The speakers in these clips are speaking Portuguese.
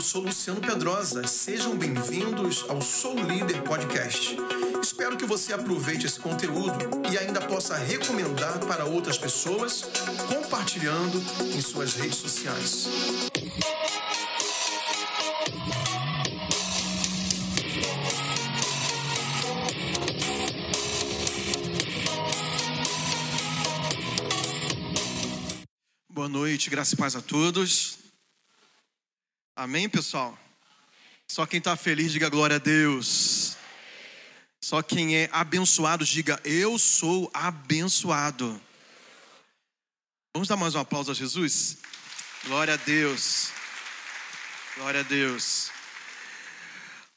Eu sou Luciano Pedrosa. Sejam bem-vindos ao Sou Líder Podcast. Espero que você aproveite esse conteúdo e ainda possa recomendar para outras pessoas, compartilhando em suas redes sociais. Boa noite, graça e paz a todos. Amém, pessoal? Só quem está feliz, diga glória a Deus. Só quem é abençoado, diga eu sou abençoado. Vamos dar mais um aplauso a Jesus? Glória a Deus. Glória a Deus.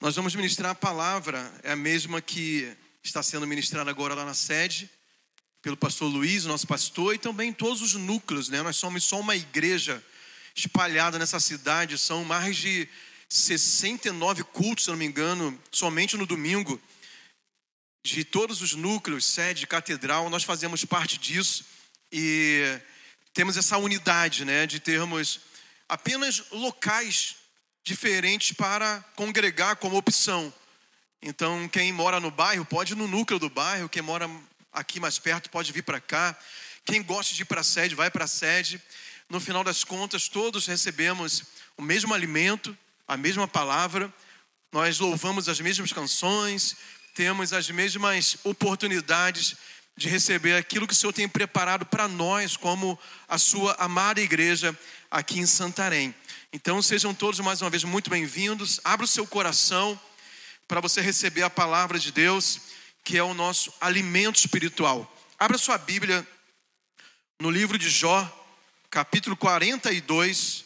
Nós vamos ministrar a palavra, é a mesma que está sendo ministrada agora lá na sede pelo pastor Luiz, nosso pastor, e também todos os núcleos, né? Nós somos só uma igreja espalhada nessa cidade, são mais de 69 cultos, se não me engano, somente no domingo. De todos os núcleos, sede, catedral, nós fazemos parte disso e temos essa unidade, né, de termos apenas locais diferentes para congregar como opção. Então, quem mora no bairro pode ir no núcleo do bairro, quem mora aqui mais perto pode vir para cá. Quem gosta de ir para a sede, vai para a sede. No final das contas, todos recebemos o mesmo alimento, a mesma palavra. Nós louvamos as mesmas canções, temos as mesmas oportunidades de receber aquilo que o Senhor tem preparado para nós, como a sua amada igreja aqui em Santarém. Então, sejam todos mais uma vez muito bem-vindos. Abra o seu coração para você receber a palavra de Deus que é o nosso alimento espiritual. Abra sua Bíblia no livro de Jó, capítulo 42,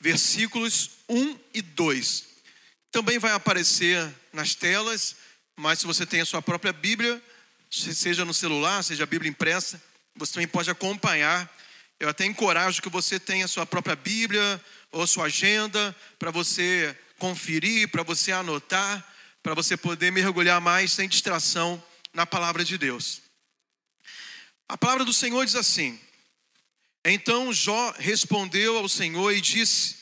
versículos 1 e 2. Também vai aparecer nas telas, mas se você tem a sua própria Bíblia, seja no celular, seja a Bíblia impressa, você também pode acompanhar. Eu até encorajo que você tenha a sua própria Bíblia ou sua agenda para você conferir, para você anotar para você poder mergulhar mais sem distração na palavra de Deus. A palavra do Senhor diz assim: Então Jó respondeu ao Senhor e disse: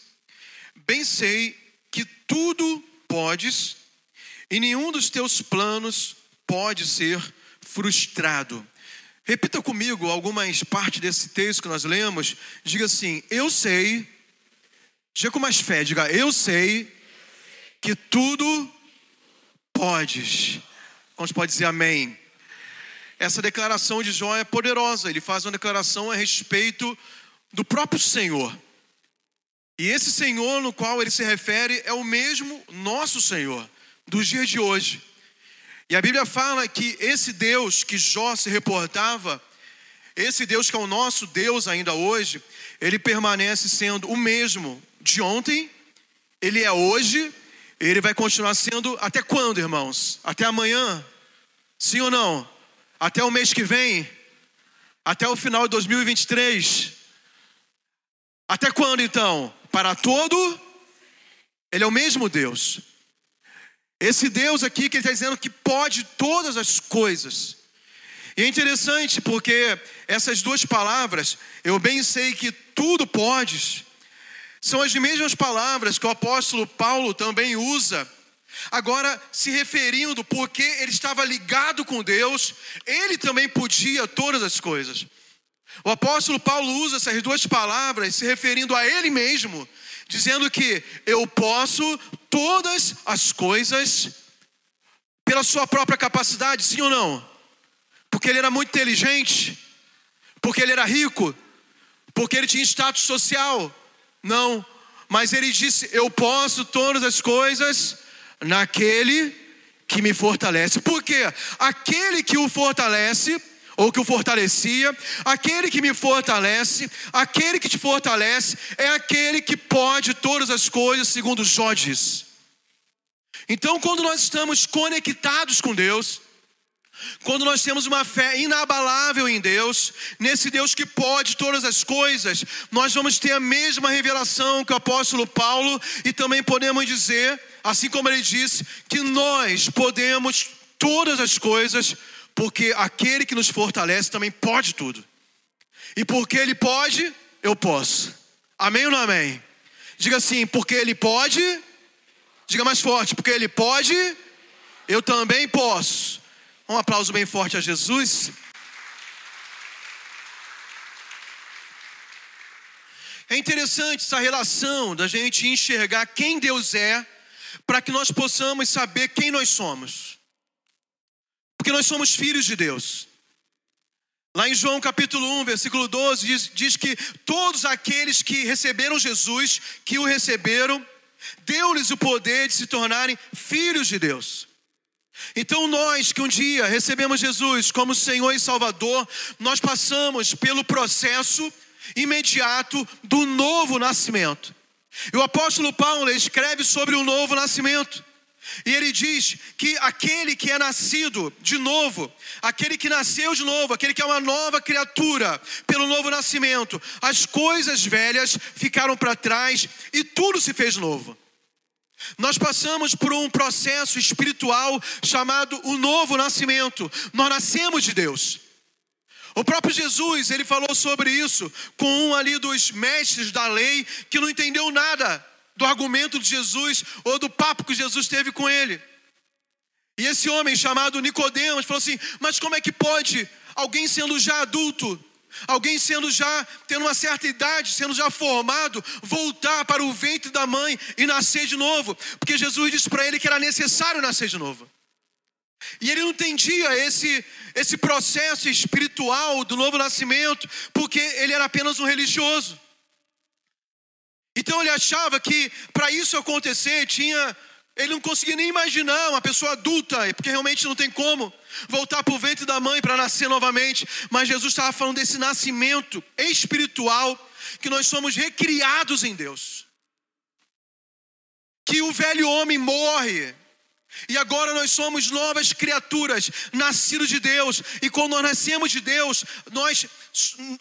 Bem sei que tudo podes, e nenhum dos teus planos pode ser frustrado. Repita comigo algumas partes desse texto que nós lemos. Diga assim: Eu sei, diga com mais fé, diga, eu sei que tudo podes. Quantos pode dizer amém? Essa declaração de Jó é poderosa. Ele faz uma declaração a respeito do próprio Senhor. E esse Senhor no qual ele se refere é o mesmo nosso Senhor, dos dias de hoje. E a Bíblia fala que esse Deus que Jó se reportava, esse Deus que é o nosso Deus ainda hoje, ele permanece sendo o mesmo de ontem, ele é hoje ele vai continuar sendo até quando, irmãos? Até amanhã? Sim ou não? Até o mês que vem? Até o final de 2023? Até quando então? Para todo? Ele é o mesmo Deus. Esse Deus aqui que ele está dizendo que pode todas as coisas. E é interessante porque essas duas palavras, eu bem sei que tudo podes, são as mesmas palavras que o apóstolo Paulo também usa. Agora, se referindo porque ele estava ligado com Deus, ele também podia todas as coisas. O apóstolo Paulo usa essas duas palavras se referindo a ele mesmo, dizendo que eu posso todas as coisas pela sua própria capacidade, sim ou não? Porque ele era muito inteligente, porque ele era rico, porque ele tinha status social, não, mas ele disse: Eu posso todas as coisas naquele que me fortalece. Por quê? Aquele que o fortalece, ou que o fortalecia, aquele que me fortalece, aquele que te fortalece, é aquele que pode todas as coisas, segundo Jó diz. Então, quando nós estamos conectados com Deus, quando nós temos uma fé inabalável em Deus, nesse Deus que pode todas as coisas, nós vamos ter a mesma revelação que o apóstolo Paulo e também podemos dizer, assim como ele disse, que nós podemos todas as coisas, porque aquele que nos fortalece também pode tudo. E porque ele pode, eu posso. Amém ou não amém? Diga assim, porque Ele pode. Diga mais forte, porque Ele pode, eu também posso. Um aplauso bem forte a Jesus. É interessante essa relação da gente enxergar quem Deus é, para que nós possamos saber quem nós somos. Porque nós somos filhos de Deus. Lá em João capítulo 1, versículo 12, diz, diz que todos aqueles que receberam Jesus, que o receberam, deu-lhes o poder de se tornarem filhos de Deus. Então, nós que um dia recebemos Jesus como Senhor e Salvador, nós passamos pelo processo imediato do novo nascimento. E o apóstolo Paulo escreve sobre o novo nascimento. E ele diz que aquele que é nascido de novo, aquele que nasceu de novo, aquele que é uma nova criatura pelo novo nascimento, as coisas velhas ficaram para trás e tudo se fez novo. Nós passamos por um processo espiritual chamado o novo nascimento. Nós nascemos de Deus. O próprio Jesus, ele falou sobre isso com um ali dos mestres da lei que não entendeu nada do argumento de Jesus ou do papo que Jesus teve com ele. E esse homem chamado Nicodemos falou assim: "Mas como é que pode alguém sendo já adulto, alguém sendo já tendo uma certa idade, sendo já formado, voltar para o ventre da mãe e nascer de novo?" Porque Jesus disse para ele que era necessário nascer de novo. E ele não entendia esse, esse processo espiritual do novo nascimento, porque ele era apenas um religioso. Então ele achava que para isso acontecer tinha. Ele não conseguia nem imaginar uma pessoa adulta, porque realmente não tem como voltar para o ventre da mãe para nascer novamente. Mas Jesus estava falando desse nascimento espiritual, que nós somos recriados em Deus. Que o velho homem morre, e agora nós somos novas criaturas, nascidos de Deus. E quando nós nascemos de Deus, nós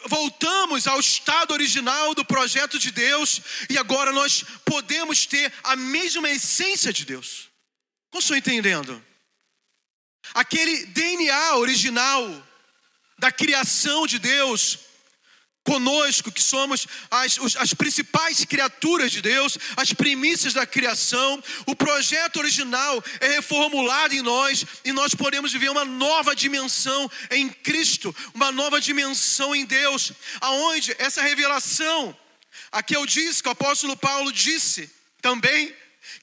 voltamos ao estado original do projeto de Deus. E agora nós podemos ter a mesma essência de Deus. Como estou entendendo? Aquele DNA original da criação de Deus conosco, que somos as, as principais criaturas de Deus, as primícias da criação. O projeto original é reformulado em nós e nós podemos viver uma nova dimensão em Cristo, uma nova dimensão em Deus, aonde essa revelação, aqui eu disse que o apóstolo Paulo disse também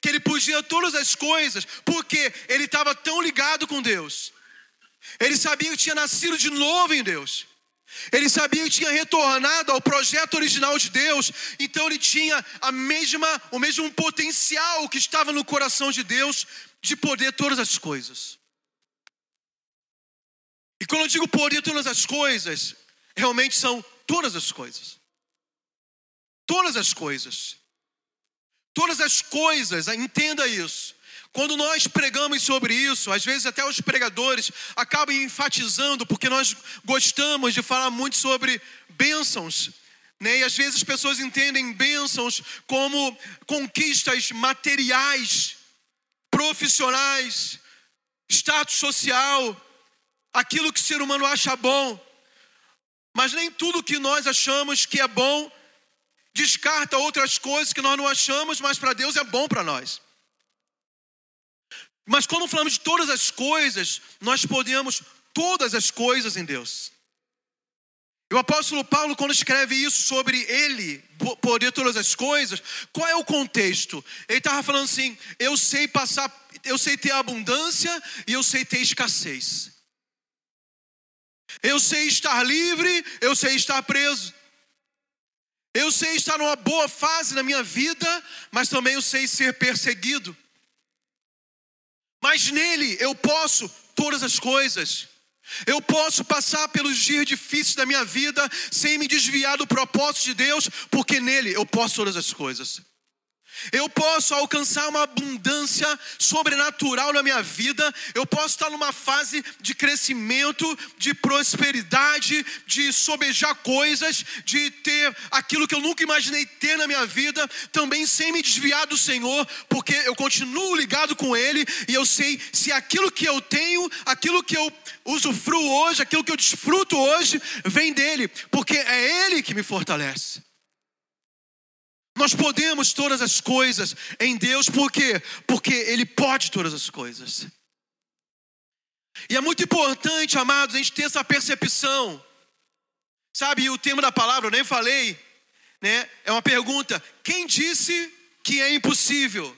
que ele podia todas as coisas, porque ele estava tão ligado com Deus. Ele sabia que tinha nascido de novo em Deus. Ele sabia que tinha retornado ao projeto original de Deus, então ele tinha a mesma, o mesmo potencial que estava no coração de Deus de poder todas as coisas. E quando eu digo poder todas as coisas, realmente são todas as coisas. Todas as coisas. Todas as coisas, entenda isso. Quando nós pregamos sobre isso, às vezes até os pregadores acabam enfatizando, porque nós gostamos de falar muito sobre bênçãos. Né? E às vezes as pessoas entendem bênçãos como conquistas materiais, profissionais, status social, aquilo que o ser humano acha bom. Mas nem tudo que nós achamos que é bom descarta outras coisas que nós não achamos, mas para Deus é bom para nós. Mas quando falamos de todas as coisas, nós podemos todas as coisas em Deus. E o apóstolo Paulo, quando escreve isso sobre ele poder todas as coisas, qual é o contexto? Ele estava falando assim: eu sei passar, eu sei ter abundância e eu sei ter escassez. Eu sei estar livre, eu sei estar preso. Eu sei estar numa boa fase na minha vida, mas também eu sei ser perseguido. Mas nele eu posso todas as coisas. Eu posso passar pelos dias difíceis da minha vida sem me desviar do propósito de Deus, porque nele eu posso todas as coisas. Eu posso alcançar uma abundância sobrenatural na minha vida. Eu posso estar numa fase de crescimento, de prosperidade, de sobejar coisas, de ter aquilo que eu nunca imaginei ter na minha vida, também sem me desviar do Senhor, porque eu continuo ligado com Ele e eu sei se aquilo que eu tenho, aquilo que eu usufruo hoje, aquilo que eu desfruto hoje, vem dele, porque é Ele que me fortalece. Nós podemos todas as coisas em Deus, por quê? Porque Ele pode todas as coisas. E é muito importante, amados, a gente ter essa percepção. Sabe, o tema da palavra, eu nem falei, né? É uma pergunta: quem disse que é impossível?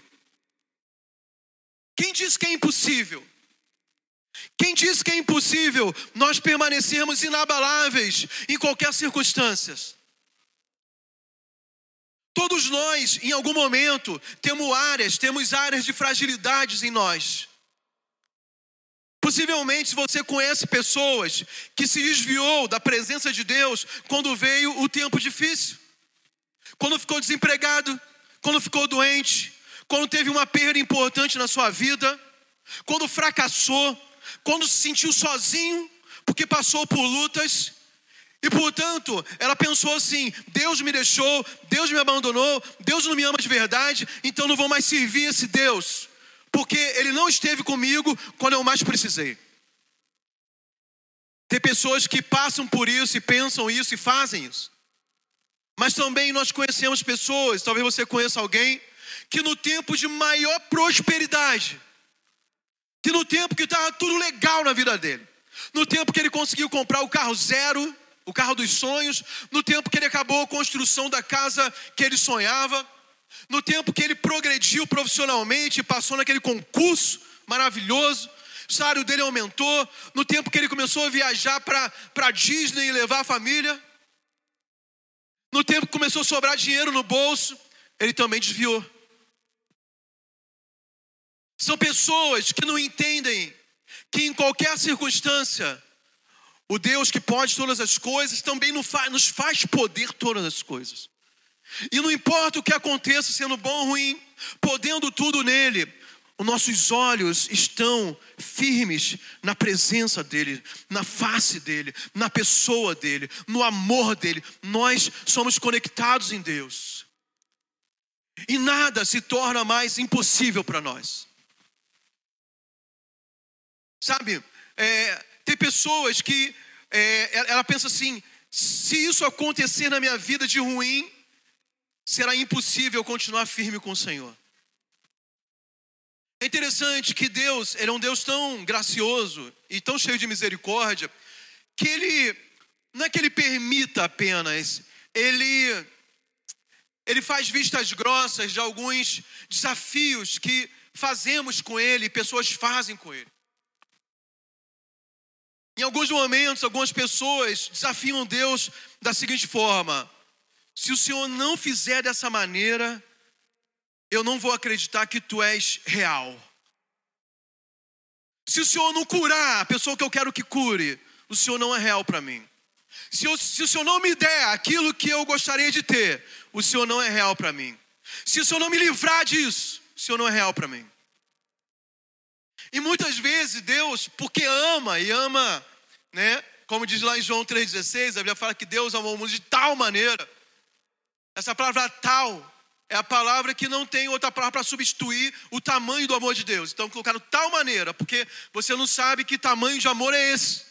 Quem disse que é impossível? Quem disse que é impossível nós permanecermos inabaláveis em qualquer circunstância? Todos nós, em algum momento, temos áreas, temos áreas de fragilidades em nós. Possivelmente você conhece pessoas que se desviou da presença de Deus quando veio o tempo difícil. Quando ficou desempregado, quando ficou doente, quando teve uma perda importante na sua vida, quando fracassou, quando se sentiu sozinho, porque passou por lutas. E portanto, ela pensou assim: Deus me deixou, Deus me abandonou, Deus não me ama de verdade, então não vou mais servir esse Deus, porque Ele não esteve comigo quando eu mais precisei. Tem pessoas que passam por isso e pensam isso e fazem isso. Mas também nós conhecemos pessoas, talvez você conheça alguém, que no tempo de maior prosperidade, que no tempo que estava tudo legal na vida dele, no tempo que ele conseguiu comprar o carro zero, o carro dos sonhos, no tempo que ele acabou a construção da casa que ele sonhava, no tempo que ele progrediu profissionalmente, passou naquele concurso maravilhoso, o salário dele aumentou, no tempo que ele começou a viajar para Disney e levar a família, no tempo que começou a sobrar dinheiro no bolso, ele também desviou. São pessoas que não entendem que em qualquer circunstância o Deus que pode todas as coisas também nos faz poder todas as coisas. E não importa o que aconteça, sendo bom ou ruim, podendo tudo nele, os nossos olhos estão firmes na presença dele, na face dele, na pessoa dele, no amor dele. Nós somos conectados em Deus. E nada se torna mais impossível para nós. Sabe, é, pessoas que é, ela pensa assim: se isso acontecer na minha vida de ruim, será impossível continuar firme com o Senhor. É interessante que Deus, Ele é um Deus tão gracioso e tão cheio de misericórdia, que Ele, não é que Ele permita apenas, Ele, Ele faz vistas grossas de alguns desafios que fazemos com Ele, pessoas fazem com Ele. Em alguns momentos, algumas pessoas desafiam Deus da seguinte forma: se o Senhor não fizer dessa maneira, eu não vou acreditar que tu és real. Se o Senhor não curar a pessoa que eu quero que cure, o Senhor não é real para mim. Se, eu, se, o Senhor não me der aquilo que eu gostaria de ter, o Senhor não é real para mim. Se o Senhor não me livrar disso, o Senhor não é real para mim. E muitas vezes Deus, porque ama e ama, né? Como diz lá em João 3,16, a Bíblia fala que Deus amou o mundo de tal maneira. Essa palavra tal é a palavra que não tem outra palavra para substituir o tamanho do amor de Deus. Então colocaram tal maneira, porque você não sabe que tamanho de amor é esse.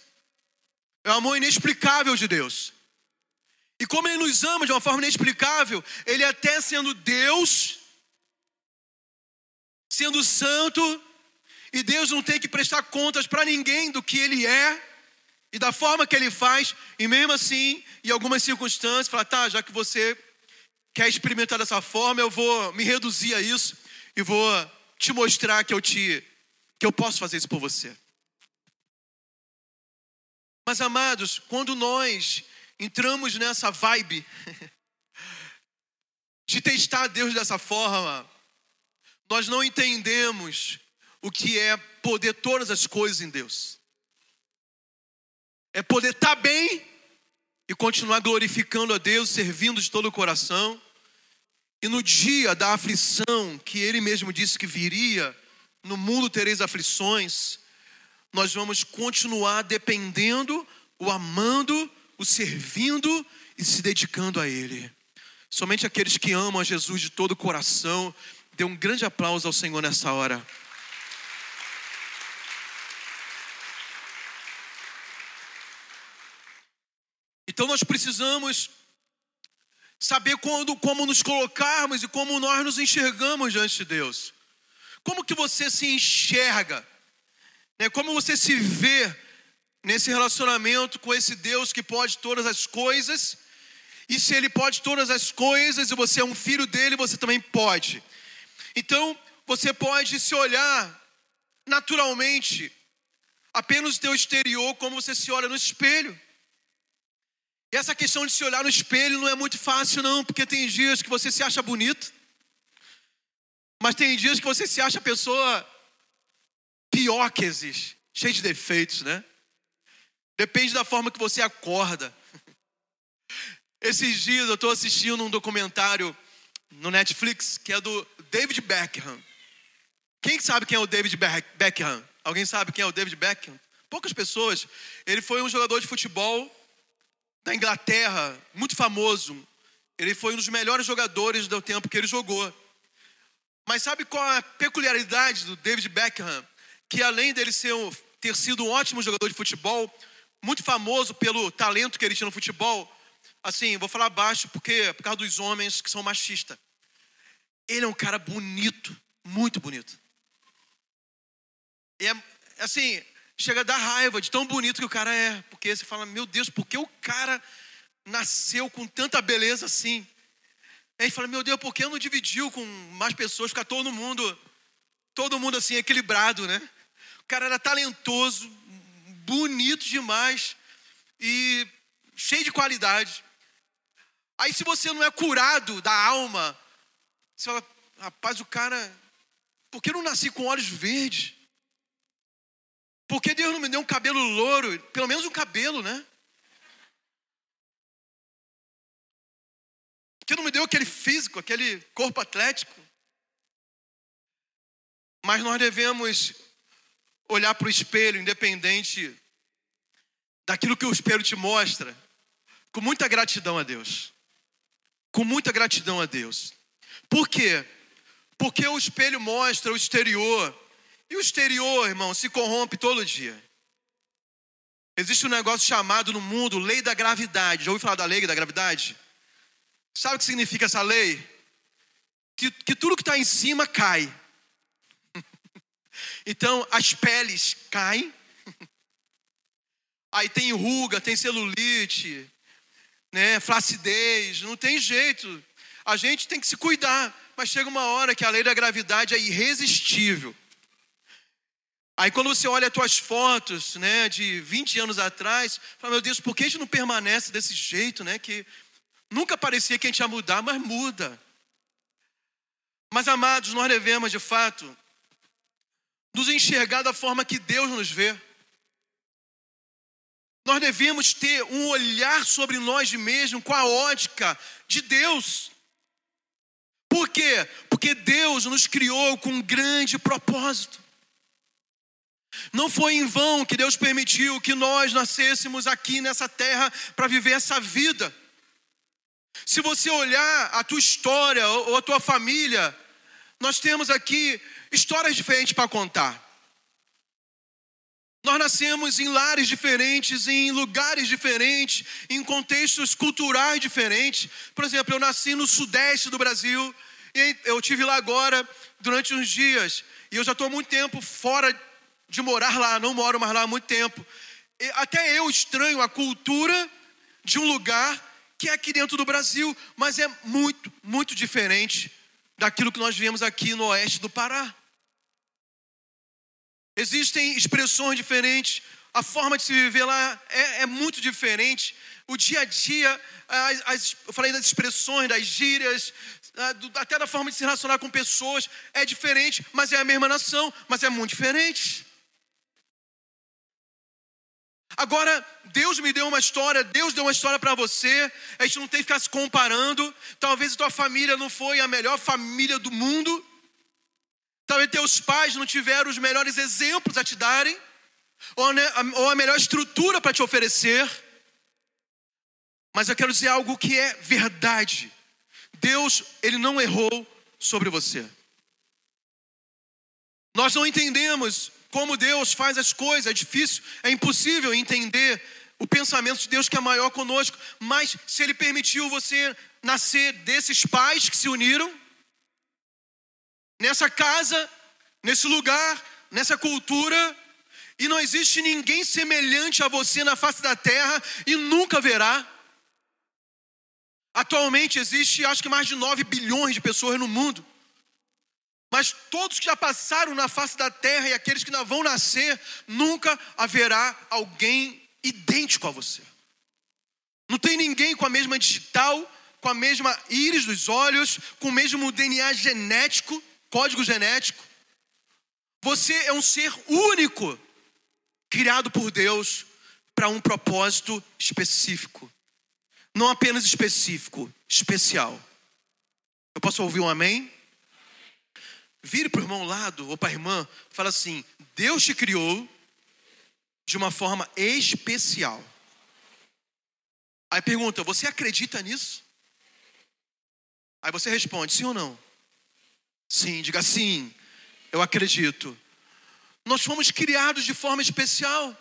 É o amor inexplicável de Deus. E como Ele nos ama de uma forma inexplicável, Ele até sendo Deus, sendo santo, e Deus não tem que prestar contas para ninguém do que Ele é e da forma que Ele faz, e mesmo assim, em algumas circunstâncias, fala, tá, já que você quer experimentar dessa forma, eu vou me reduzir a isso e vou te mostrar que eu te que eu posso fazer isso por você. Mas amados, quando nós entramos nessa vibe de testar Deus dessa forma, nós não entendemos o que é poder todas as coisas em Deus. É poder estar tá bem e continuar glorificando a Deus, servindo de todo o coração. E no dia da aflição, que Ele mesmo disse que viria, no mundo tereis aflições, nós vamos continuar dependendo, o amando, o servindo e se dedicando a Ele. Somente aqueles que amam a Jesus de todo o coração, dê um grande aplauso ao Senhor nessa hora. Então nós precisamos saber quando, como nos colocarmos e como nós nos enxergamos diante de Deus. Como que você se enxerga? Né? Como você se vê nesse relacionamento com esse Deus que pode todas as coisas? E se Ele pode todas as coisas e você é um filho dele, você também pode. Então, você pode se olhar naturalmente, apenas o teu exterior, como você se olha no espelho. E essa questão de se olhar no espelho não é muito fácil, não, porque tem dias que você se acha bonito, mas tem dias que você se acha a pessoa pior que existe, cheia de defeitos, né? Depende da forma que você acorda. Esses dias eu estou assistindo um documentário no Netflix que é do David Beckham. Quem sabe quem é o David Beckham? Alguém sabe quem é o David Beckham? Poucas pessoas. Ele foi um jogador de futebol da Inglaterra, muito famoso. Ele foi um dos melhores jogadores do tempo que ele jogou. Mas sabe qual a peculiaridade do David Beckham? Que além dele ser ter sido um ótimo jogador de futebol, muito famoso pelo talento que ele tinha no futebol, assim, vou falar baixo porque por causa dos homens que são machistas. Ele é um cara bonito, muito bonito. E é assim, chega a dar raiva de tão bonito que o cara é, porque você fala, meu Deus, por que o cara nasceu com tanta beleza assim? Aí fala, meu Deus, por que não dividiu com mais pessoas, ficar todo mundo, todo mundo assim, equilibrado, né? O cara era talentoso, bonito demais e cheio de qualidade. Aí se você não é curado da alma, você fala, rapaz, o cara, por que eu não nasci com olhos verdes? Por que Deus não me deu um cabelo louro? Pelo menos um cabelo, né? Por que não me deu aquele físico, aquele corpo atlético? Mas nós devemos olhar para o espelho, independente daquilo que o espelho te mostra, com muita gratidão a Deus. Com muita gratidão a Deus. Por quê? Porque o espelho mostra o exterior e o exterior, irmão, se corrompe todo dia. Existe um negócio chamado no mundo lei da gravidade. Já ouviu falar da lei da gravidade? Sabe o que significa essa lei? Que, que tudo que está em cima cai. então, as peles caem. Aí tem ruga, tem celulite, né, flacidez, não tem jeito. A gente tem que se cuidar, mas chega uma hora que a lei da gravidade é irresistível. Aí quando você olha as tuas fotos, né, de 20 anos atrás, fala, meu Deus, por que a gente não permanece desse jeito, né, que nunca parecia que a gente ia mudar, mas muda. Mas amados, nós devemos de fato nos enxergar da forma que Deus nos vê. Nós devemos ter um olhar sobre nós mesmos com a ótica de Deus. Por quê? Porque Deus nos criou com um grande propósito. Não foi em vão que Deus permitiu que nós nascêssemos aqui nessa terra para viver essa vida. Se você olhar a tua história ou a tua família, nós temos aqui histórias diferentes para contar. Nós nascemos em lares diferentes, em lugares diferentes, em contextos culturais diferentes. Por exemplo, eu nasci no sudeste do Brasil e eu tive lá agora durante uns dias e eu já estou muito tempo fora de morar lá, não moro mais lá há muito tempo. Até eu estranho a cultura de um lugar que é aqui dentro do Brasil, mas é muito, muito diferente daquilo que nós vemos aqui no oeste do Pará. Existem expressões diferentes, a forma de se viver lá é, é muito diferente. O dia a dia, as, as, eu falei das expressões, das gírias, até da forma de se relacionar com pessoas, é diferente, mas é a mesma nação, mas é muito diferente. Agora, Deus me deu uma história, Deus deu uma história para você. A gente não tem que ficar se comparando. Talvez a tua família não foi a melhor família do mundo. Talvez teus pais não tiveram os melhores exemplos a te darem, ou a melhor estrutura para te oferecer. Mas eu quero dizer algo que é verdade. Deus, ele não errou sobre você. Nós não entendemos como Deus faz as coisas, é difícil, é impossível entender o pensamento de Deus que é maior conosco, mas se Ele permitiu você nascer desses pais que se uniram, nessa casa, nesse lugar, nessa cultura, e não existe ninguém semelhante a você na face da terra e nunca haverá. Atualmente existe, acho que mais de 9 bilhões de pessoas no mundo. Mas todos que já passaram na face da terra e aqueles que ainda vão nascer, nunca haverá alguém idêntico a você. Não tem ninguém com a mesma digital, com a mesma íris dos olhos, com o mesmo DNA genético, código genético. Você é um ser único, criado por Deus para um propósito específico. Não apenas específico, especial. Eu posso ouvir um amém? Vire para o irmão ao lado ou para a irmã, fala assim: Deus te criou de uma forma especial. Aí pergunta: Você acredita nisso? Aí você responde: Sim ou não? Sim, diga sim, eu acredito. Nós fomos criados de forma especial.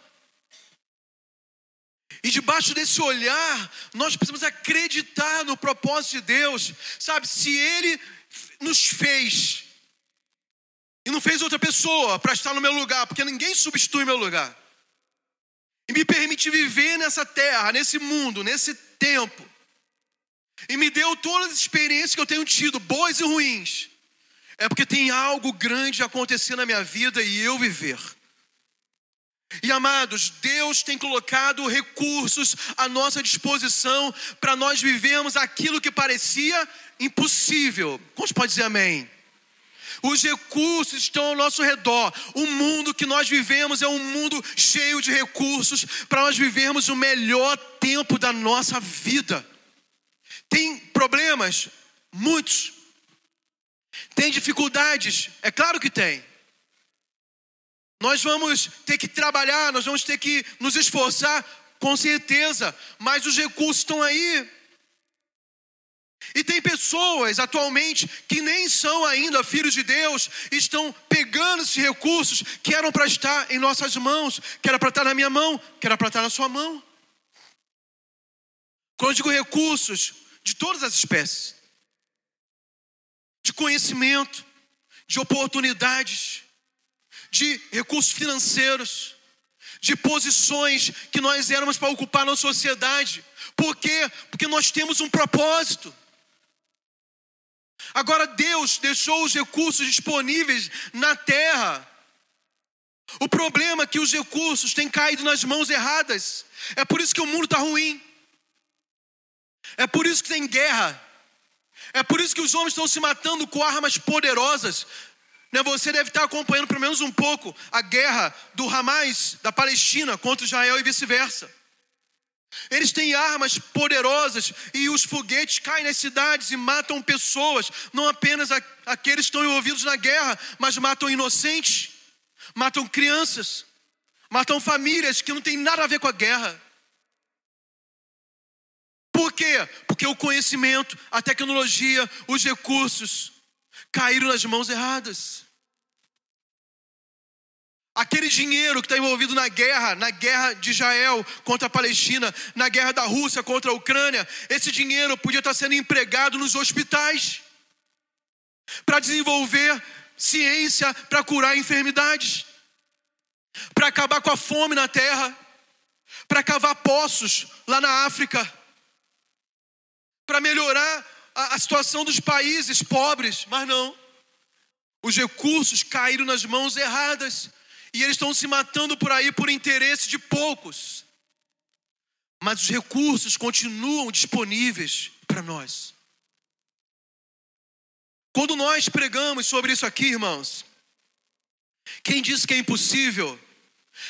E debaixo desse olhar, nós precisamos acreditar no propósito de Deus. Sabe, se Ele nos fez e não fez outra pessoa para estar no meu lugar, porque ninguém substitui meu lugar e me permite viver nessa terra, nesse mundo, nesse tempo, e me deu todas as experiências que eu tenho tido, boas e ruins, é porque tem algo grande acontecendo na minha vida e eu viver. E amados, Deus tem colocado recursos à nossa disposição para nós vivermos aquilo que parecia impossível. Quantos pode dizer amém? Os recursos estão ao nosso redor. O mundo que nós vivemos é um mundo cheio de recursos para nós vivermos o melhor tempo da nossa vida. Tem problemas? Muitos. Tem dificuldades? É claro que tem. Nós vamos ter que trabalhar, nós vamos ter que nos esforçar, com certeza, mas os recursos estão aí e tem pessoas atualmente que nem são ainda filhos de Deus, estão pegando esses recursos que eram para estar em nossas mãos, que era para estar na minha mão, que era para estar na sua mão. Quando eu digo recursos, de todas as espécies, de conhecimento, de oportunidades, de recursos financeiros, de posições que nós éramos para ocupar na sociedade. Por quê? Porque nós temos um propósito. Agora Deus deixou os recursos disponíveis na terra. O problema é que os recursos têm caído nas mãos erradas. É por isso que o mundo está ruim. É por isso que tem guerra. É por isso que os homens estão se matando com armas poderosas. Né, você deve estar acompanhando pelo menos um pouco a guerra do Hamas, da Palestina, contra Israel e vice-versa. Eles têm armas poderosas e os foguetes caem nas cidades e matam pessoas, não apenas aqueles que estão envolvidos na guerra, mas matam inocentes, matam crianças, matam famílias que não têm nada a ver com a guerra. Por quê? Porque o conhecimento, a tecnologia, os recursos caíram nas mãos erradas. Aquele dinheiro que está envolvido na guerra, na guerra de Israel contra a Palestina, na guerra da Rússia contra a Ucrânia, esse dinheiro podia estar sendo empregado nos hospitais para desenvolver ciência para curar enfermidades, para acabar com a fome na terra, para cavar poços lá na África, para melhorar a, a situação dos países pobres, mas não. Os recursos caíram nas mãos erradas. E eles estão se matando por aí por interesse de poucos. Mas os recursos continuam disponíveis para nós. Quando nós pregamos sobre isso aqui, irmãos, quem disse que é impossível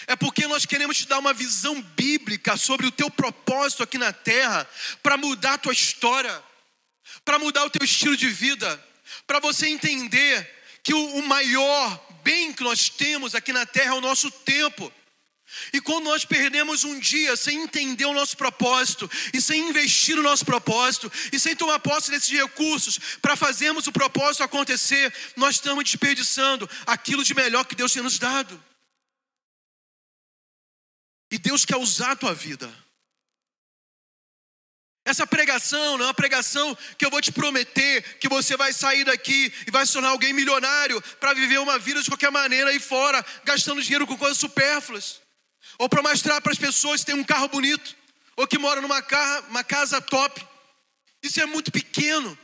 é porque nós queremos te dar uma visão bíblica sobre o teu propósito aqui na terra, para mudar a tua história, para mudar o teu estilo de vida, para você entender que o, maior bem que nós temos aqui na terra é o nosso tempo. E quando nós perdemos um dia sem entender o nosso propósito, e sem investir no nosso propósito, e sem tomar posse desses recursos para fazermos o propósito acontecer, nós estamos desperdiçando aquilo de melhor que Deus tem nos dado. E Deus quer usar a tua vida. Essa pregação não é uma pregação que eu vou te prometer que você vai sair daqui e vai se tornar alguém milionário para viver uma vida de qualquer maneira aí fora, gastando dinheiro com coisas supérfluas. Ou para mostrar para as pessoas que tem um carro bonito, ou que mora numa uma casa top. Isso é muito pequeno.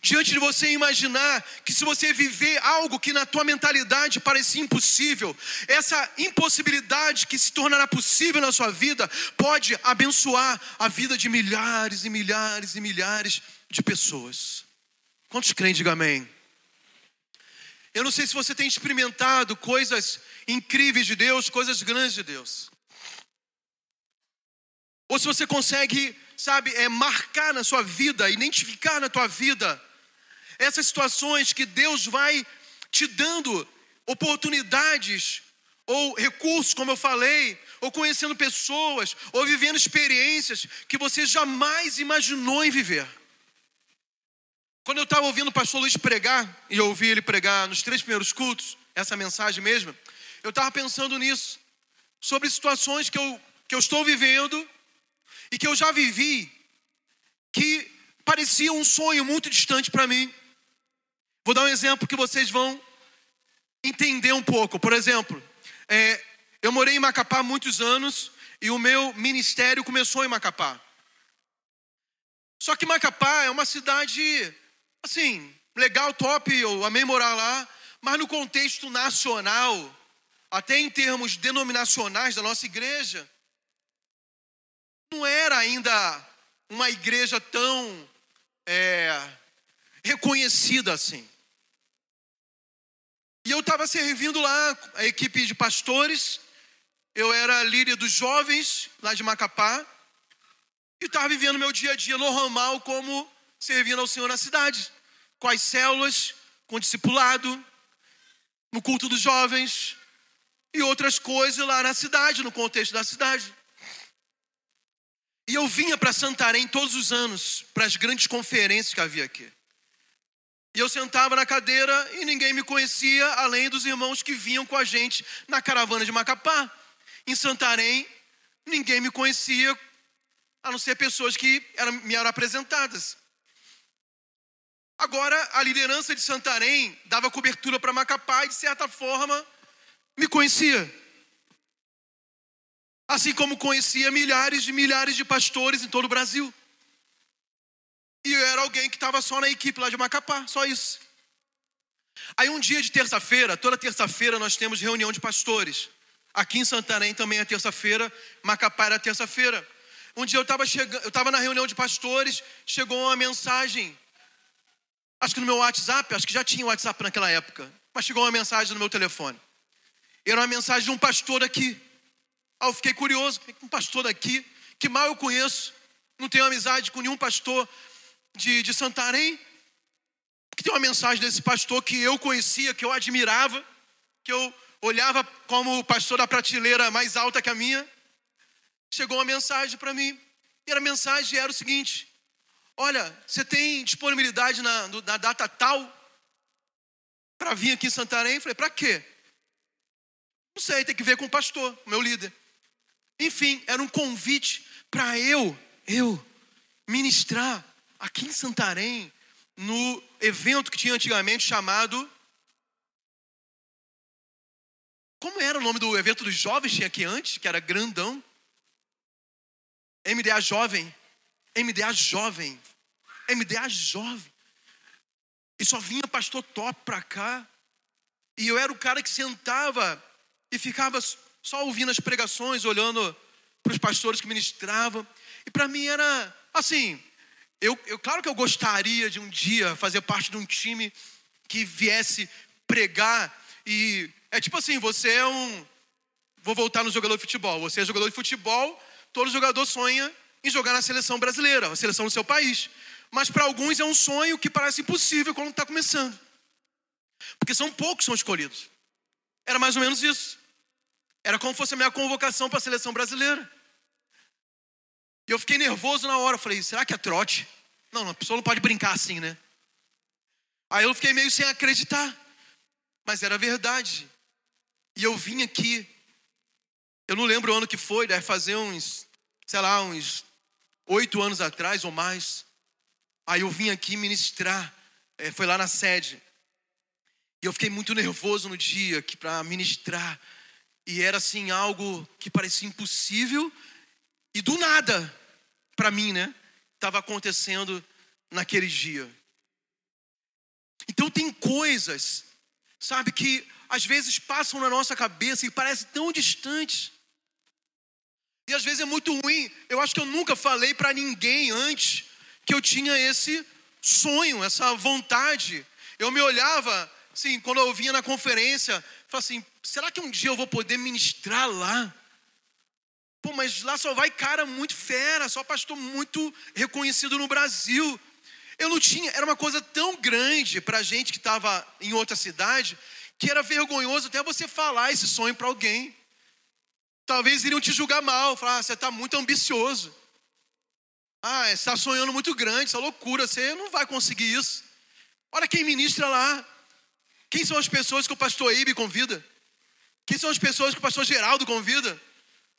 Diante de você imaginar que se você viver algo que na tua mentalidade parecia impossível, essa impossibilidade que se tornará possível na sua vida pode abençoar a vida de milhares e milhares e milhares de pessoas. Quantos creem, diga amém? Eu não sei se você tem experimentado coisas incríveis de Deus, coisas grandes de Deus. Ou se você consegue sabe, é marcar na sua vida, identificar na tua vida essas situações que Deus vai te dando oportunidades ou recursos, como eu falei, ou conhecendo pessoas, ou vivendo experiências que você jamais imaginou em viver. Quando eu estava ouvindo o pastor Luiz pregar, e eu ouvi ele pregar nos três primeiros cultos, essa mensagem mesmo, eu estava pensando nisso, sobre situações que eu, que eu estou vivendo e que eu já vivi, que parecia um sonho muito distante para mim. Vou dar um exemplo que vocês vão entender um pouco. Por exemplo, é, eu morei em Macapá há muitos anos e o meu ministério começou em Macapá. Só que Macapá é uma cidade, assim, legal, top, eu amei morar lá, mas no contexto nacional, até em termos denominacionais da nossa igreja, não era ainda uma igreja tão é, reconhecida assim. E eu estava servindo lá a equipe de pastores, eu era líder dos jovens lá de Macapá, e estava vivendo meu dia a dia normal como servindo ao Senhor na cidade, com as células, com o discipulado, no culto dos jovens e outras coisas lá na cidade, no contexto da cidade. Eu vinha para Santarém todos os anos, para as grandes conferências que havia aqui. E eu sentava na cadeira e ninguém me conhecia, além dos irmãos que vinham com a gente na caravana de Macapá. Em Santarém, ninguém me conhecia, a não ser pessoas que eram, me eram apresentadas. Agora, a liderança de Santarém dava cobertura para Macapá e, de certa forma, me conhecia. Assim como conhecia milhares de milhares de pastores em todo o Brasil. E eu era alguém que estava só na equipe lá de Macapá, só isso. Aí um dia de terça-feira, toda terça-feira nós temos reunião de pastores. Aqui em Santarém também é terça-feira, Macapá era terça-feira. Um dia eu estava chegando, eu estava na reunião de pastores, chegou uma mensagem. Acho que no meu WhatsApp, acho que já tinha WhatsApp naquela época, mas chegou uma mensagem no meu telefone. Era uma mensagem de um pastor aqui. Aí eu fiquei curioso, um pastor daqui, que mal eu conheço, não tenho amizade com nenhum pastor de, de Santarém, que tem uma mensagem desse pastor que eu conhecia, que eu admirava, que eu olhava como o pastor da prateleira mais alta que a minha. Chegou uma mensagem para mim, e a mensagem era o seguinte: Olha, você tem disponibilidade na, na data tal para vir aqui em Santarém? Eu falei, para quê? Não sei, tem que ver com o pastor, meu líder. Enfim, era um convite para eu, eu, ministrar aqui em Santarém, no evento que tinha antigamente chamado. Como era o nome do evento dos jovens tinha aqui antes, que era grandão? MDA Jovem. MDA Jovem. MDA Jovem. E só vinha pastor top pra cá. E eu era o cara que sentava e ficava só ouvindo as pregações, olhando para os pastores que ministravam. E para mim era assim, eu, eu, claro que eu gostaria de um dia fazer parte de um time que viesse pregar e é tipo assim, você é um vou voltar no jogador de futebol. Você é jogador de futebol, todo jogador sonha em jogar na seleção brasileira, a seleção do seu país. Mas para alguns é um sonho que parece impossível quando está começando. Porque são poucos são escolhidos. Era mais ou menos isso. Era como fosse a minha convocação para a seleção brasileira. E eu fiquei nervoso na hora. Falei, será que é trote? Não, a pessoa não pode brincar assim, né? Aí eu fiquei meio sem acreditar. Mas era verdade. E eu vim aqui. Eu não lembro o ano que foi, deve fazer uns, sei lá, uns oito anos atrás ou mais. Aí eu vim aqui ministrar, é, foi lá na sede. E eu fiquei muito nervoso no dia para ministrar. E era assim algo que parecia impossível e do nada para mim, né? Estava acontecendo naquele dia. Então tem coisas, sabe, que às vezes passam na nossa cabeça e parecem tão distantes. E às vezes é muito ruim. Eu acho que eu nunca falei para ninguém antes que eu tinha esse sonho, essa vontade. Eu me olhava Sim, quando eu vinha na conferência, falei assim: será que um dia eu vou poder ministrar lá? Pô, mas lá só vai cara muito fera, só pastor muito reconhecido no Brasil. Eu não tinha, era uma coisa tão grande para gente que estava em outra cidade, que era vergonhoso até você falar esse sonho para alguém. Talvez iriam te julgar mal, falar: ah, você está muito ambicioso. Ah, você está sonhando muito grande, essa loucura, você não vai conseguir isso. Olha quem ministra lá. Quem são as pessoas que o pastor Ibe convida? Quem são as pessoas que o pastor Geraldo convida?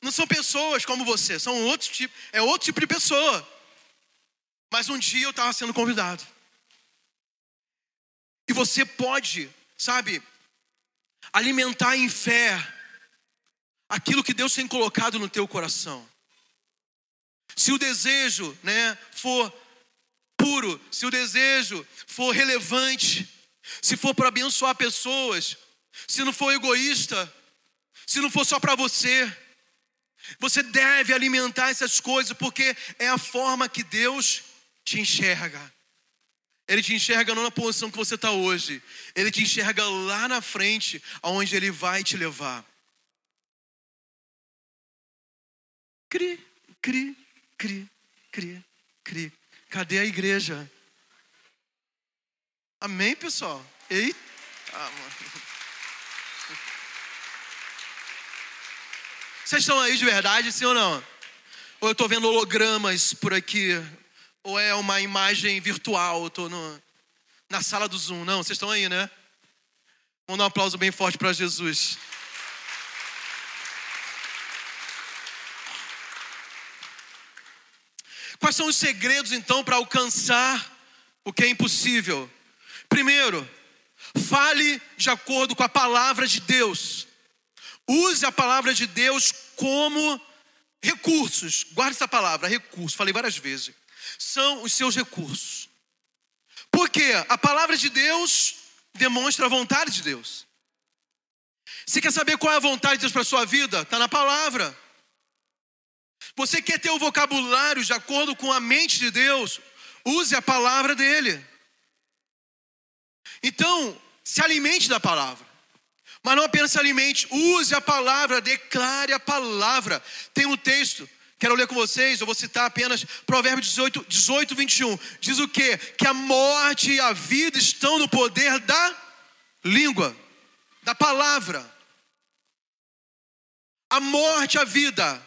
Não são pessoas como você, são outro tipo, é outro tipo de pessoa. Mas um dia eu estava sendo convidado. E você pode, sabe, alimentar em fé aquilo que Deus tem colocado no teu coração. Se o desejo, né, for puro, se o desejo for relevante, se for para abençoar pessoas, se não for egoísta, se não for só para você, você deve alimentar essas coisas, porque é a forma que Deus te enxerga. Ele te enxerga não na posição que você está hoje, ele te enxerga lá na frente, aonde ele vai te levar. Cri, cri, cri, cri, cri. Cadê a igreja? Amém, pessoal? Eita, mano. Vocês estão aí de verdade, sim ou não? Ou eu estou vendo hologramas por aqui? Ou é uma imagem virtual? Eu estou na sala do Zoom. Não, vocês estão aí, né? Vamos dar um aplauso bem forte para Jesus. Quais são os segredos então para alcançar o que é impossível? Primeiro, fale de acordo com a palavra de Deus. Use a palavra de Deus como recursos. Guarde essa palavra, recurso. Falei várias vezes. São os seus recursos. Porque a palavra de Deus demonstra a vontade de Deus. Você quer saber qual é a vontade de Deus para a sua vida? Está na palavra. Você quer ter o vocabulário de acordo com a mente de Deus? Use a palavra dele. Então, se alimente da palavra. Mas não apenas se alimente, use a palavra, declare a palavra. Tem um texto, quero ler com vocês, eu vou citar apenas Provérbios 18, 18 21. Diz o quê? Que a morte e a vida estão no poder da língua, da palavra. A morte e a vida.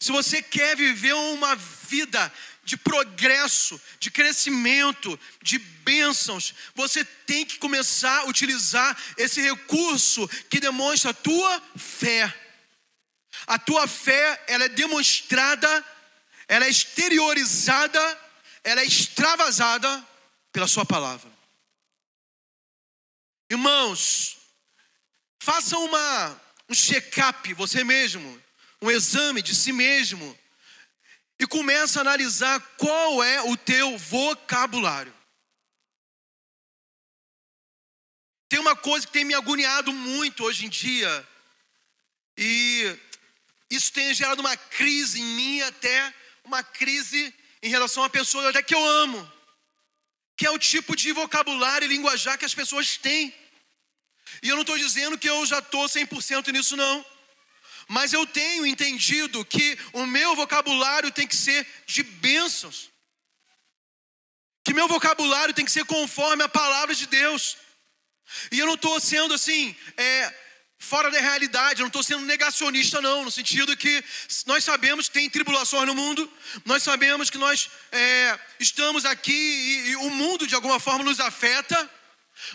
Se você quer viver uma vida de progresso, de crescimento, de bênçãos, você tem que começar a utilizar esse recurso que demonstra a tua fé. A tua fé, ela é demonstrada, ela é exteriorizada, ela é extravasada pela sua palavra. Irmãos, faça uma um check-up você mesmo, um exame de si mesmo e começa a analisar qual é o teu vocabulário. Tem uma coisa que tem me agoniado muito hoje em dia, e isso tem gerado uma crise em mim, até uma crise em relação a pessoas até que eu amo, que é o tipo de vocabulário e linguajar que as pessoas têm. E eu não estou dizendo que eu já estou 100% nisso, não. Mas eu tenho entendido que o meu vocabulário tem que ser de bênçãos. Que meu vocabulário tem que ser conforme a palavra de Deus. E eu não estou sendo assim, é, fora da realidade, eu não estou sendo negacionista, não, no sentido que nós sabemos que tem tribulações no mundo, nós sabemos que nós é, estamos aqui e, e, o mundo de alguma forma nos afeta,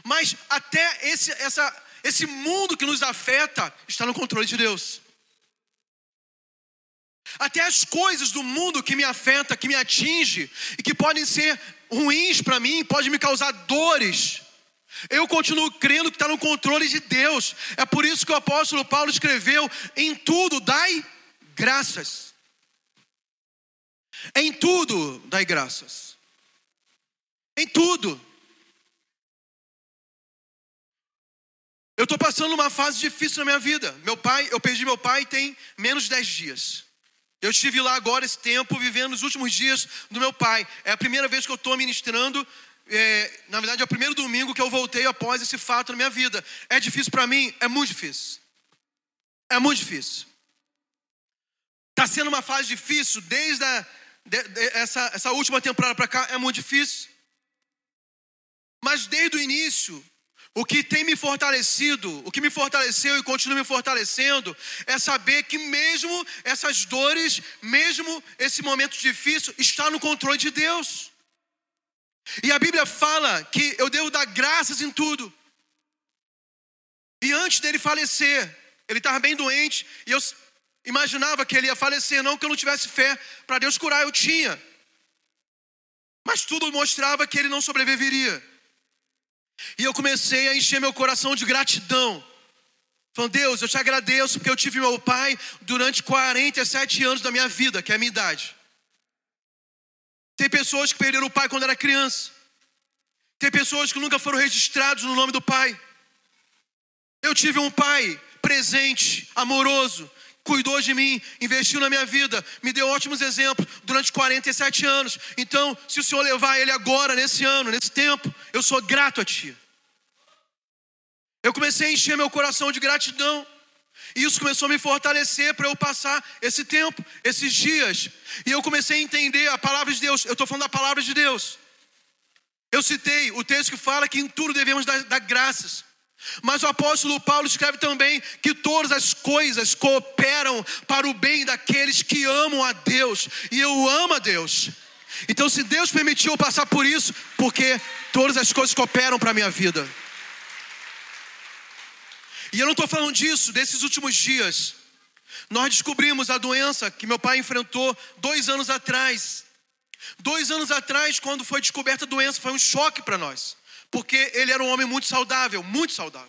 mas até esse, essa, esse mundo que nos afeta está no controle de Deus. Até as coisas do mundo que me afeta, que me atinge e que podem ser ruins para mim, podem me causar dores. Eu continuo crendo que está no controle de Deus. É por isso que o apóstolo Paulo escreveu: em tudo dai graças. Em tudo dai graças. Em tudo. Eu estou passando uma fase difícil na minha vida. Meu pai, eu perdi meu pai tem menos de 10 dias. Eu estive lá agora esse tempo, vivendo os últimos dias do meu pai. É a primeira vez que eu estou ministrando. É, na verdade, é o primeiro domingo que eu voltei após esse fato na minha vida. É difícil para mim? É muito difícil. É muito difícil. Está sendo uma fase difícil desde a, de, de, essa, essa última temporada para cá. É muito difícil. Mas desde o início, o que tem me fortalecido, o que me fortaleceu e continua me fortalecendo, é saber que mesmo essas dores, mesmo esse momento difícil, está no controle de Deus. E a Bíblia fala que eu devo dar graças em tudo. E antes dele falecer, ele estava bem doente, e eu imaginava que ele ia falecer, não que eu não tivesse fé para Deus curar, eu tinha. Mas tudo mostrava que ele não sobreviveria. E eu comecei a encher meu coração de gratidão. Falando, Deus, eu te agradeço porque eu tive meu pai durante 47 anos da minha vida, que é a minha idade. Tem pessoas que perderam o pai quando era criança. Tem pessoas que nunca foram registrados no nome do pai. Eu tive um pai presente, amoroso, cuidou de mim, investiu na minha vida, me deu ótimos exemplos durante 47 anos. Então, se o Senhor levar ele agora, nesse ano, nesse tempo, eu sou grato a Ti. Eu comecei a encher meu coração de gratidão. E isso começou a me fortalecer para eu passar esse tempo, esses dias. E eu comecei a entender a palavra de Deus. Eu estou falando da palavra de Deus. Eu citei o texto que fala que em tudo devemos dar, dar graças. Mas o apóstolo Paulo escreve também que todas as coisas cooperam para o bem daqueles que amam a Deus, e eu amo a Deus. Então, se Deus permitiu eu passar por isso, porque todas as coisas cooperam para a minha vida. E eu não estou falando disso, desses últimos dias. Nós descobrimos a doença que meu pai enfrentou dois anos atrás. Dois anos atrás, quando foi descoberta a doença, foi um choque para nós porque ele era um homem muito saudável, muito saudável.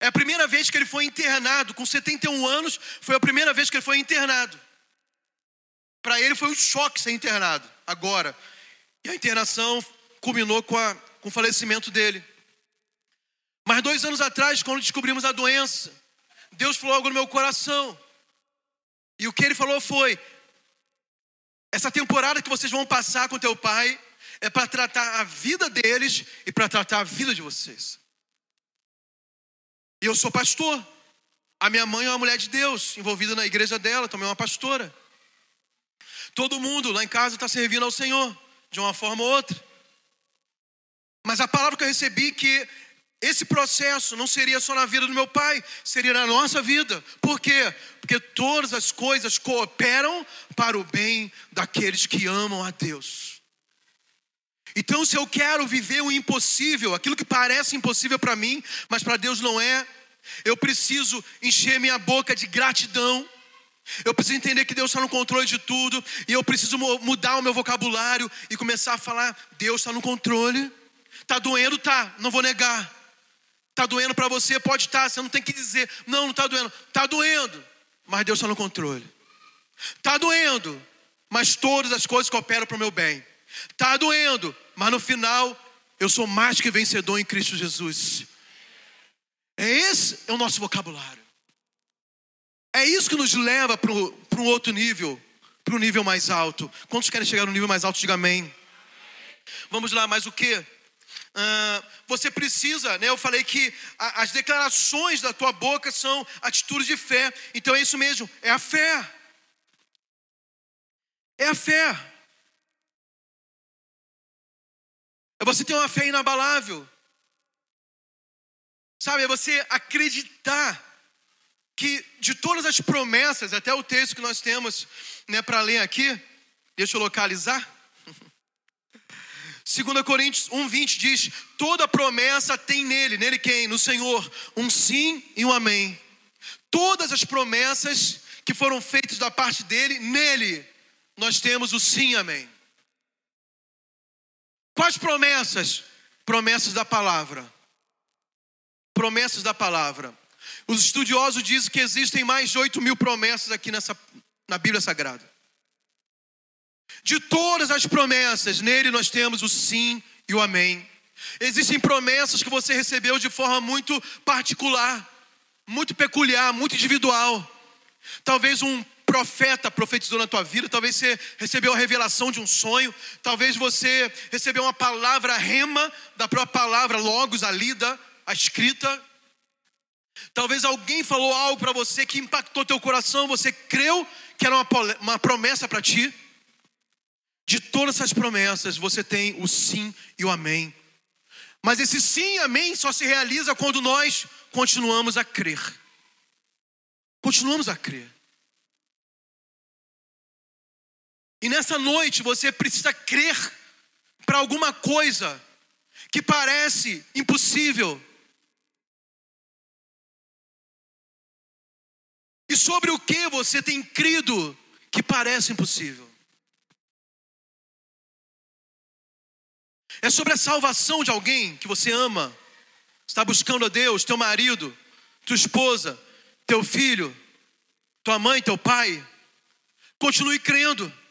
É a primeira vez que ele foi internado, com 71 anos, foi a primeira vez que ele foi internado. Para ele foi um choque ser internado, agora. E a internação culminou com, a, com o falecimento dele. Mas dois anos atrás, quando descobrimos a doença, Deus falou algo no meu coração. E o que ele falou foi: essa temporada que vocês vão passar com teu pai é para tratar a vida deles e para tratar a vida de vocês. E eu sou pastor. A minha mãe é uma mulher de Deus, envolvida na igreja dela, também é uma pastora. Todo mundo lá em casa está servindo ao Senhor, de uma forma ou outra. Mas a palavra que eu recebi que esse processo não seria só na vida do meu pai, seria na nossa vida. Por quê? Porque todas as coisas cooperam para o bem daqueles que amam a Deus. Então, se eu quero viver o impossível, aquilo que parece impossível para mim, mas para Deus não é, eu preciso encher minha boca de gratidão. Eu preciso entender que Deus está no controle de tudo, e eu preciso mudar o meu vocabulário e começar a falar: Deus está no controle. Tá doendo, tá? Não vou negar. Tá doendo para você, pode estar. Tá, você não tem que dizer, não, não está doendo. Tá doendo, mas Deus está no controle. Tá doendo, mas todas as coisas cooperam para o meu bem. Tá doendo, mas no final eu sou mais que vencedor em Cristo Jesus. É esse é o nosso vocabulário. É isso que nos leva para um outro nível, para um nível mais alto. Quantos querem chegar no nível mais alto? Diga amém. Vamos lá, mais o que? Uh, você precisa, né? Eu falei que a, as declarações da tua boca são atitudes de fé. Então é isso mesmo, é a fé. É a fé. Você ter uma fé inabalável. Sabe, é você acreditar que de todas as promessas, até o texto que nós temos né, para ler aqui, deixa eu localizar. 2 Coríntios 1,20 diz: toda promessa tem nele, nele quem? No Senhor, um sim e um amém. Todas as promessas que foram feitos da parte dele, nele nós temos o sim, amém. Quais promessas? Promessas da palavra. Promessas da palavra. Os estudiosos dizem que existem mais de 8 mil promessas aqui nessa, na Bíblia Sagrada. De todas as promessas, nele nós temos o sim e o amém. Existem promessas que você recebeu de forma muito particular, muito peculiar, muito individual. Talvez um profeta profetizou na tua vida, talvez você recebeu a revelação de um sonho, talvez você recebeu uma palavra rema da própria palavra logos, a lida, a escrita. Talvez alguém falou algo para você que impactou teu coração, você creu que era uma, uma promessa para ti. De todas essas promessas, você tem o sim e o amém. Mas esse sim e amém só se realiza quando nós continuamos a crer. Continuamos a crer. E nessa noite você precisa crer para alguma coisa que parece impossível. E sobre o que você tem crido que parece impossível? É sobre a salvação de alguém que você ama, está buscando a Deus, teu marido, tua esposa, teu filho, tua mãe, teu pai. Continue crendo.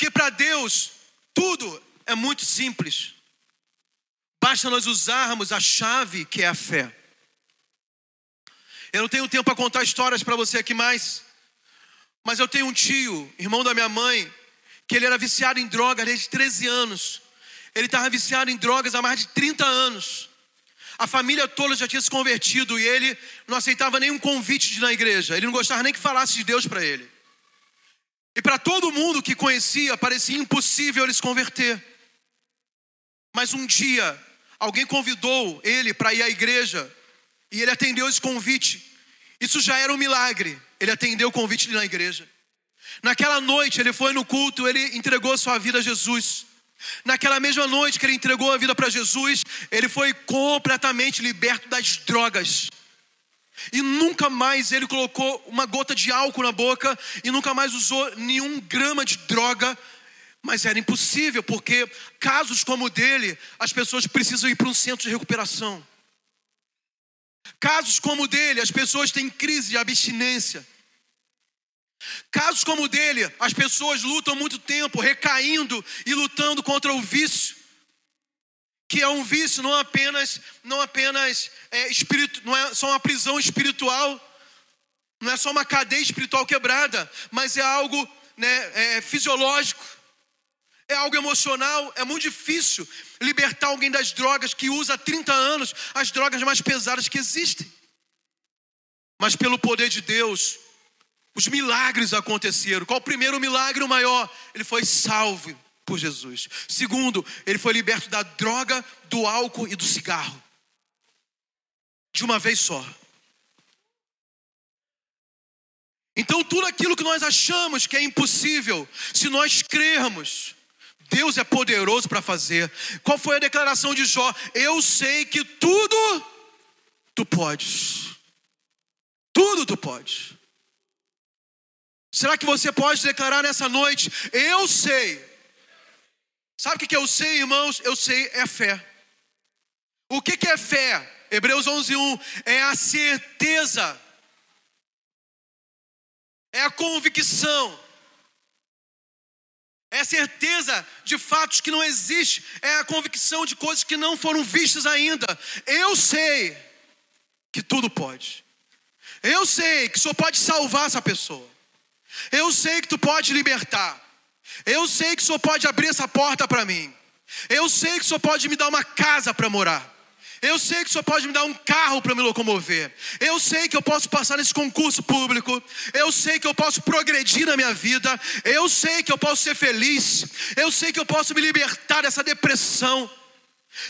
Porque para Deus tudo é muito simples. Basta nós usarmos a chave que é a fé. Eu não tenho tempo para contar histórias para você aqui mais, mas eu tenho um tio, irmão da minha mãe, que ele era viciado em drogas desde 13 anos. Ele estava viciado em drogas há mais de 30 anos. A família toda já tinha se convertido e ele não aceitava nenhum convite de ir na igreja. Ele não gostava nem que falasse de Deus para ele. E para todo mundo que conhecia, parecia impossível ele se converter. Mas um dia, alguém convidou ele para ir à igreja e ele atendeu esse convite. Isso já era um milagre. Ele atendeu o convite na igreja. Naquela noite ele foi no culto, ele entregou sua vida a Jesus. Naquela mesma noite que ele entregou a vida para Jesus, ele foi completamente liberto das drogas. E nunca mais ele colocou uma gota de álcool na boca e nunca mais usou nenhum grama de droga. Mas era impossível, porque casos como o dele, as pessoas precisam ir para um centro de recuperação. Casos como o dele, as pessoas têm crise de abstinência. Casos como o dele, as pessoas lutam muito tempo recaindo e lutando contra o vício, que é um vício não apenas, não apenas é, espírito, não é só uma prisão espiritual, não é só uma cadeia espiritual quebrada, mas é algo né, é, fisiológico, é algo emocional. É muito difícil libertar alguém das drogas que usa há 30 anos as drogas mais pesadas que existem. Mas pelo poder de Deus, os milagres aconteceram. Qual o primeiro milagre o maior? Ele foi salvo por Jesus. Segundo, ele foi liberto da droga, do álcool e do cigarro. De uma vez só. Então, tudo aquilo que nós achamos que é impossível, se nós crermos, Deus é poderoso para fazer. Qual foi a declaração de Jó? Eu sei que tudo tu podes. Tudo tu podes. Será que você pode declarar nessa noite? Eu sei. Sabe o que eu sei, irmãos? Eu sei é fé. O que é fé? Hebreus 11:1 é a certeza, é a convicção, é a certeza de fatos que não existem, é a convicção de coisas que não foram vistas ainda. Eu sei que tudo pode. Eu sei que só pode salvar essa pessoa. Eu sei que tu pode libertar. Eu sei que o Senhor pode abrir essa porta para mim. Eu sei que o Senhor pode me dar uma casa para morar. Eu sei que o Senhor pode me dar um carro para me locomover. Eu sei que eu posso passar nesse concurso público. Eu sei que eu posso progredir na minha vida. Eu sei que eu posso ser feliz. Eu sei que eu posso me libertar dessa depressão.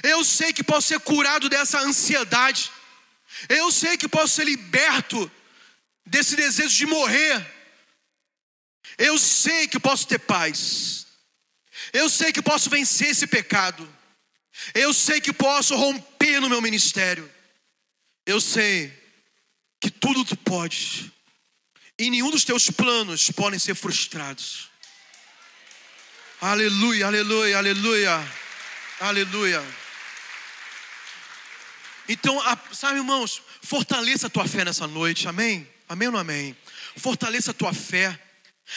Eu sei que posso ser curado dessa ansiedade. Eu sei que posso ser liberto desse desejo de morrer eu sei que posso ter paz. Eu sei que posso vencer esse pecado. Eu sei que posso romper no meu ministério. Eu sei que tudo tu pode e nenhum dos teus planos podem ser frustrados. Aleluia, aleluia, aleluia, aleluia. Então, sabe, irmãos, fortaleça a tua fé nessa noite, amém? Amém ou não amém? Fortaleça a tua fé.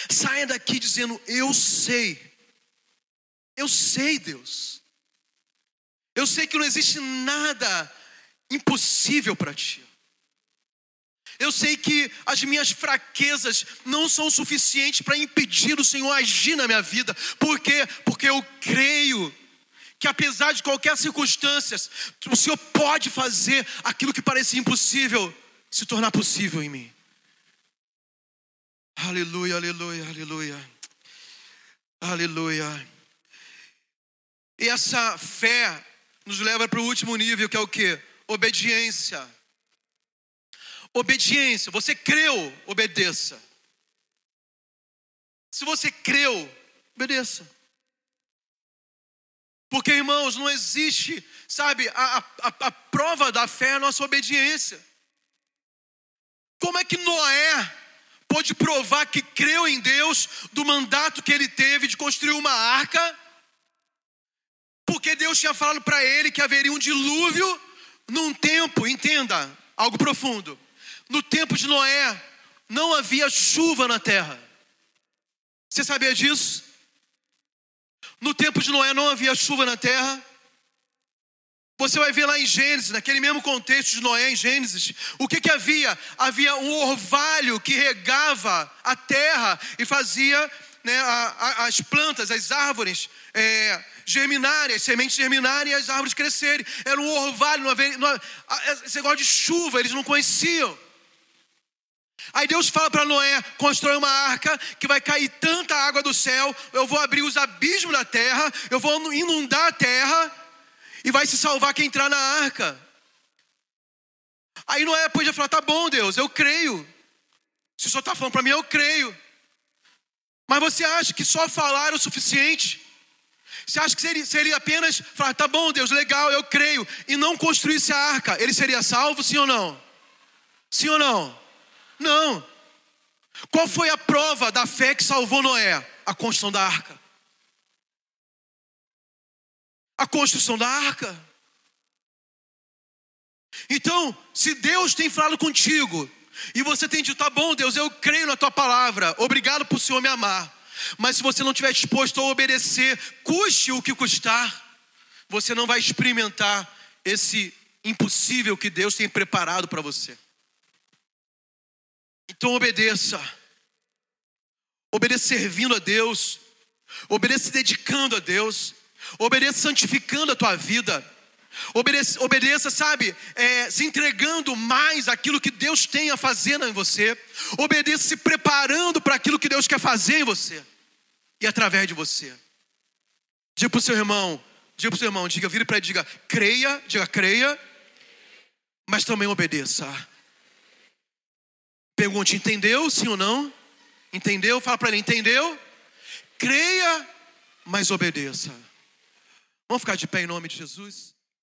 Saia daqui dizendo: Eu sei, eu sei, Deus. Eu sei que não existe nada impossível para ti. Eu sei que as minhas fraquezas não são suficientes para impedir o Senhor agir na minha vida. Por quê? Porque eu creio que apesar de qualquer circunstância, o Senhor pode fazer aquilo que parecia impossível se tornar possível em mim. Aleluia, aleluia, aleluia. Aleluia. E essa fé nos leva para o último nível, que é o que? Obediência. Obediência. Você creu, obedeça. Se você creu, obedeça. Porque, irmãos, não existe, sabe, a, a, a prova da fé é a nossa obediência. Como é que Noé pôde provar que creu em Deus do mandato que ele teve de construir uma arca? Porque Deus tinha falado para ele que haveria um dilúvio num tempo, entenda, algo profundo. No tempo de Noé, não havia chuva na terra. Você sabia disso? No tempo de Noé não havia chuva na terra. Você vai ver lá em Gênesis, naquele mesmo contexto de Noé em Gênesis, o que que havia? Havia um orvalho que regava a terra e fazia né, a, a, as plantas, as árvores é, germinarem, as sementes germinarem e as árvores crescerem. Era um orvalho, não havia, não, esse negócio de chuva eles não conheciam. Aí Deus fala para Noé: constrói uma arca que vai cair tanta água do céu, eu vou abrir os abismos da terra, eu vou inundar a terra, vai se salvar quem entrar na arca. Aí Noé podia falar: tá bom, Deus, eu creio. Se o senhor está falando para mim, eu creio. Mas você acha que só falar é o suficiente? Você acha que seria, seria apenas falar, tá bom, Deus, legal, eu creio, e não construísse a arca, ele seria salvo, sim ou não? Sim ou não? Não. Qual foi a prova da fé que salvou Noé? A construção da arca. A construção da arca. Então, se Deus tem falado contigo, e você tem dito, tá bom, Deus, eu creio na tua palavra, obrigado por o Senhor me amar. Mas se você não estiver disposto a obedecer, custe o que custar, você não vai experimentar esse impossível que Deus tem preparado para você. Então obedeça. Obedeça servindo a Deus. Obedeça se dedicando a Deus. Obedeça santificando a tua vida. Obedeça, obedeça sabe, é, se entregando mais aquilo que Deus tem a fazer em você. Obedeça se preparando para aquilo que Deus quer fazer em você e através de você. Diga para o seu irmão, diga para o seu irmão, diga, vira para ele, diga, creia, diga, creia, mas também obedeça. Pergunte: entendeu? Sim ou não? Entendeu? Fala para ele: entendeu? Creia, mas obedeça. Vamos ficar de pé em nome de Jesus?